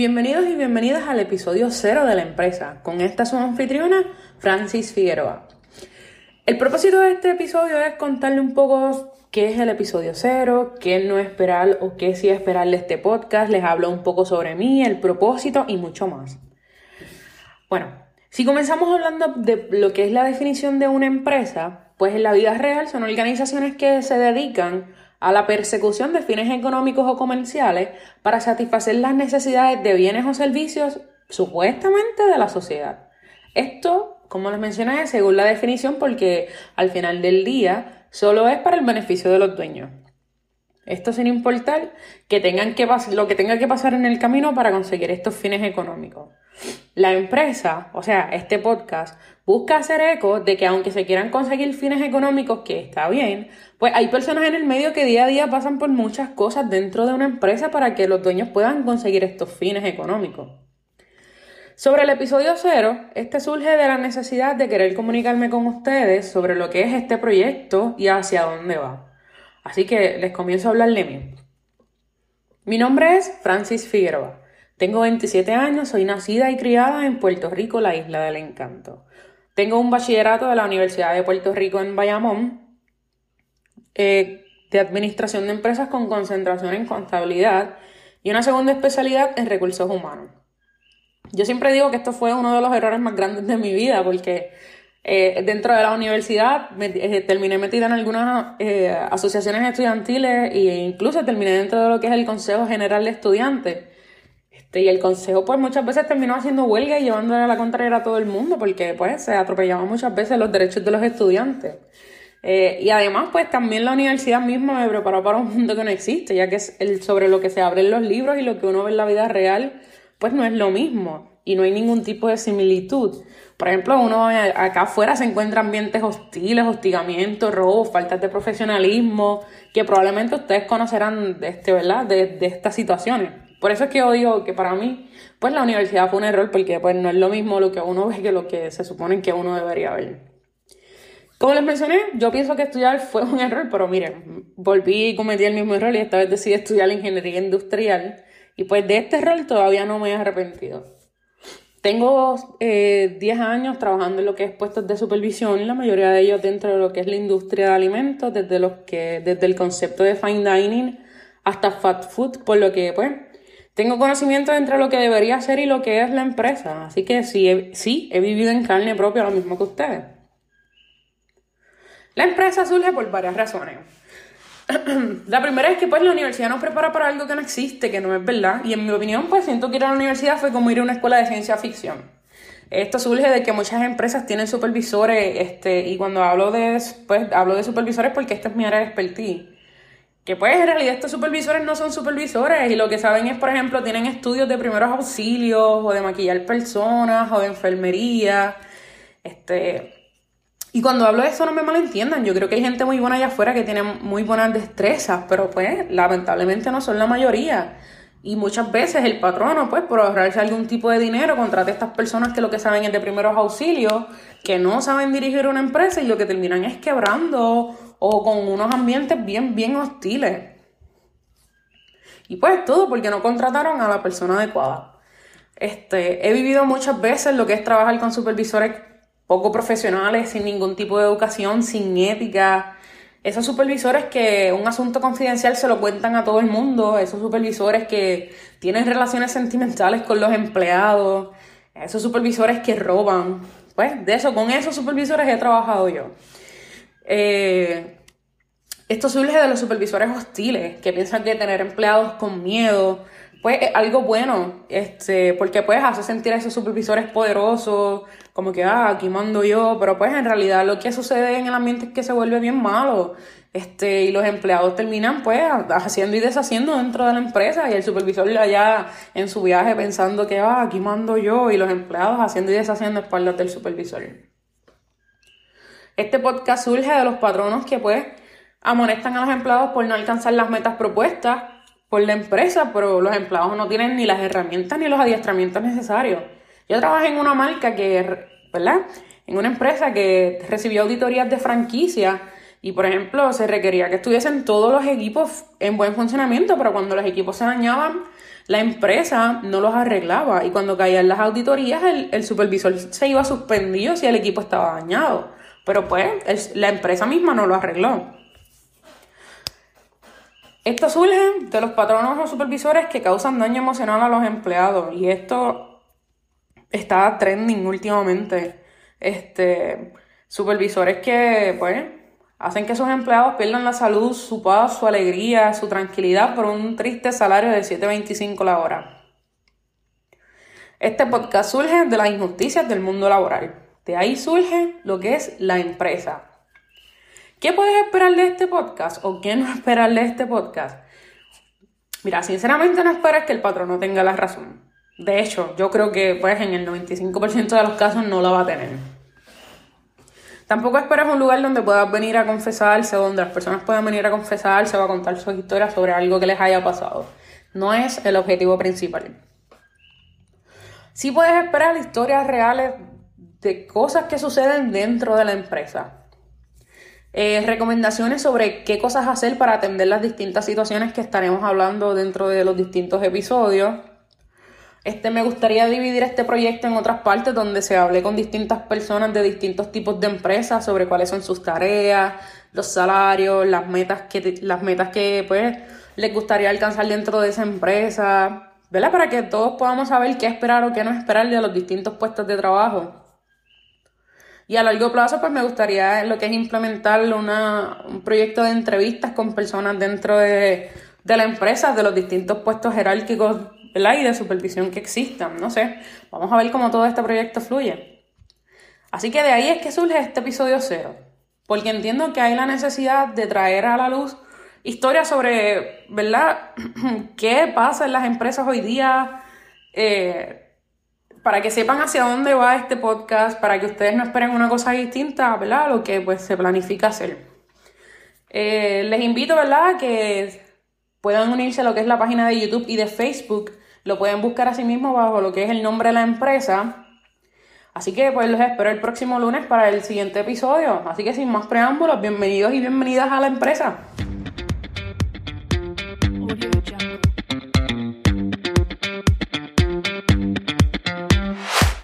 Bienvenidos y bienvenidas al episodio cero de la empresa. Con esta su anfitriona, Francis Figueroa. El propósito de este episodio es contarle un poco qué es el episodio cero, qué no esperar o qué sí esperar de este podcast. Les hablo un poco sobre mí, el propósito y mucho más. Bueno, si comenzamos hablando de lo que es la definición de una empresa, pues en la vida real son organizaciones que se dedican a la persecución de fines económicos o comerciales para satisfacer las necesidades de bienes o servicios supuestamente de la sociedad. Esto, como les mencioné, según la definición, porque al final del día solo es para el beneficio de los dueños. Esto sin importar que tengan que lo que tenga que pasar en el camino para conseguir estos fines económicos. La empresa, o sea, este podcast, busca hacer eco de que aunque se quieran conseguir fines económicos, que está bien, pues hay personas en el medio que día a día pasan por muchas cosas dentro de una empresa para que los dueños puedan conseguir estos fines económicos. Sobre el episodio cero, este surge de la necesidad de querer comunicarme con ustedes sobre lo que es este proyecto y hacia dónde va. Así que les comienzo a hablar de mí. Mi nombre es Francis Figueroa. Tengo 27 años, soy nacida y criada en Puerto Rico, la isla del encanto. Tengo un bachillerato de la Universidad de Puerto Rico en Bayamón eh, de Administración de Empresas con concentración en contabilidad y una segunda especialidad en recursos humanos. Yo siempre digo que esto fue uno de los errores más grandes de mi vida porque eh, dentro de la universidad eh, terminé metida en algunas asociaciones estudiantiles e incluso terminé dentro de lo que es el Consejo General de Estudiantes. Este, y el consejo, pues muchas veces terminó haciendo huelga y llevándole a la contraria a todo el mundo, porque pues se atropellaban muchas veces los derechos de los estudiantes. Eh, y además, pues también la universidad misma me preparó para un mundo que no existe, ya que es el, sobre lo que se abren los libros y lo que uno ve en la vida real, pues no es lo mismo y no hay ningún tipo de similitud. Por ejemplo, uno acá afuera se encuentra ambientes hostiles, hostigamientos, robos, faltas de profesionalismo, que probablemente ustedes conocerán este, ¿verdad? de, de estas situaciones. Por eso es que yo digo que para mí, pues la universidad fue un error, porque pues no es lo mismo lo que uno ve que lo que se supone que uno debería ver. Como les mencioné, yo pienso que estudiar fue un error, pero miren, volví y cometí el mismo error y esta vez decidí estudiar ingeniería industrial. Y pues de este error todavía no me he arrepentido. Tengo eh, 10 años trabajando en lo que es puestos de supervisión, la mayoría de ellos dentro de lo que es la industria de alimentos, desde, los que, desde el concepto de fine dining hasta fast food, por lo que pues tengo conocimiento entre lo que debería ser y lo que es la empresa, así que sí, sí, he vivido en carne propia lo mismo que ustedes. La empresa surge por varias razones. la primera es que pues la universidad nos prepara para algo que no existe, que no es verdad, y en mi opinión pues siento que ir a la universidad fue como ir a una escuela de ciencia ficción. Esto surge de que muchas empresas tienen supervisores, este, y cuando hablo de, pues, hablo de supervisores porque esta es mi área de expertise que pues en realidad estos supervisores no son supervisores y lo que saben es, por ejemplo, tienen estudios de primeros auxilios o de maquillar personas o de enfermería. Este, y cuando hablo de eso no me malentiendan, yo creo que hay gente muy buena allá afuera que tiene muy buenas destrezas, pero pues lamentablemente no son la mayoría. Y muchas veces el patrono, pues por ahorrarse algún tipo de dinero, contrata a estas personas que lo que saben es de primeros auxilios, que no saben dirigir una empresa y lo que terminan es quebrando o con unos ambientes bien, bien hostiles. Y pues todo porque no contrataron a la persona adecuada. Este, he vivido muchas veces lo que es trabajar con supervisores poco profesionales, sin ningún tipo de educación, sin ética. Esos supervisores que un asunto confidencial se lo cuentan a todo el mundo, esos supervisores que tienen relaciones sentimentales con los empleados, esos supervisores que roban. Pues de eso, con esos supervisores he trabajado yo. Eh, esto surge de los supervisores hostiles, que piensan que tener empleados con miedo, pues es algo bueno, este, porque pues hace sentir a esos supervisores poderosos, como que, ah, aquí mando yo, pero pues en realidad lo que sucede en el ambiente es que se vuelve bien malo, este, y los empleados terminan pues haciendo y deshaciendo dentro de la empresa, y el supervisor allá en su viaje pensando que, ah, aquí mando yo, y los empleados haciendo y deshaciendo espaldas del supervisor. Este podcast surge de los patronos que pues amonestan a los empleados por no alcanzar las metas propuestas por la empresa, pero los empleados no tienen ni las herramientas ni los adiestramientos necesarios. Yo trabajé en una marca que, ¿verdad? En una empresa que recibió auditorías de franquicia Y por ejemplo, se requería que estuviesen todos los equipos en buen funcionamiento, pero cuando los equipos se dañaban, la empresa no los arreglaba. Y cuando caían las auditorías, el, supervisor se iba suspendido si el equipo estaba dañado. Pero pues la empresa misma no lo arregló. Esto surge de los patronos o supervisores que causan daño emocional a los empleados. Y esto está trending últimamente. Este, supervisores que, pues, hacen que sus empleados pierdan la salud, su paz, su alegría, su tranquilidad por un triste salario de 7.25 la hora. Este podcast surge de las injusticias del mundo laboral. De ahí surge lo que es la empresa. ¿Qué puedes esperar de este podcast o qué no esperar de este podcast? Mira, sinceramente no esperes que el patrón tenga la razón. De hecho, yo creo que pues en el 95% de los casos no la va a tener. Tampoco esperes un lugar donde puedas venir a confesarse, donde las personas puedan venir a confesarse o a contar sus historias sobre algo que les haya pasado. No es el objetivo principal. Sí puedes esperar historias reales de cosas que suceden dentro de la empresa. Eh, recomendaciones sobre qué cosas hacer para atender las distintas situaciones que estaremos hablando dentro de los distintos episodios. Este, me gustaría dividir este proyecto en otras partes donde se hable con distintas personas de distintos tipos de empresas sobre cuáles son sus tareas, los salarios, las metas que, las metas que pues, les gustaría alcanzar dentro de esa empresa, ¿verdad? Para que todos podamos saber qué esperar o qué no esperar de los distintos puestos de trabajo. Y a largo plazo, pues me gustaría lo que es implementar una, un proyecto de entrevistas con personas dentro de, de la empresa, de los distintos puestos jerárquicos ¿verdad? y de supervisión que existan. No sé, vamos a ver cómo todo este proyecto fluye. Así que de ahí es que surge este episodio cero, porque entiendo que hay la necesidad de traer a la luz historias sobre, ¿verdad?, qué pasa en las empresas hoy día. Eh, para que sepan hacia dónde va este podcast, para que ustedes no esperen una cosa distinta, ¿verdad? Lo que pues se planifica hacer. Eh, les invito, ¿verdad? Que puedan unirse a lo que es la página de YouTube y de Facebook. Lo pueden buscar así mismo bajo lo que es el nombre de la empresa. Así que pues los espero el próximo lunes para el siguiente episodio. Así que sin más preámbulos, bienvenidos y bienvenidas a la empresa.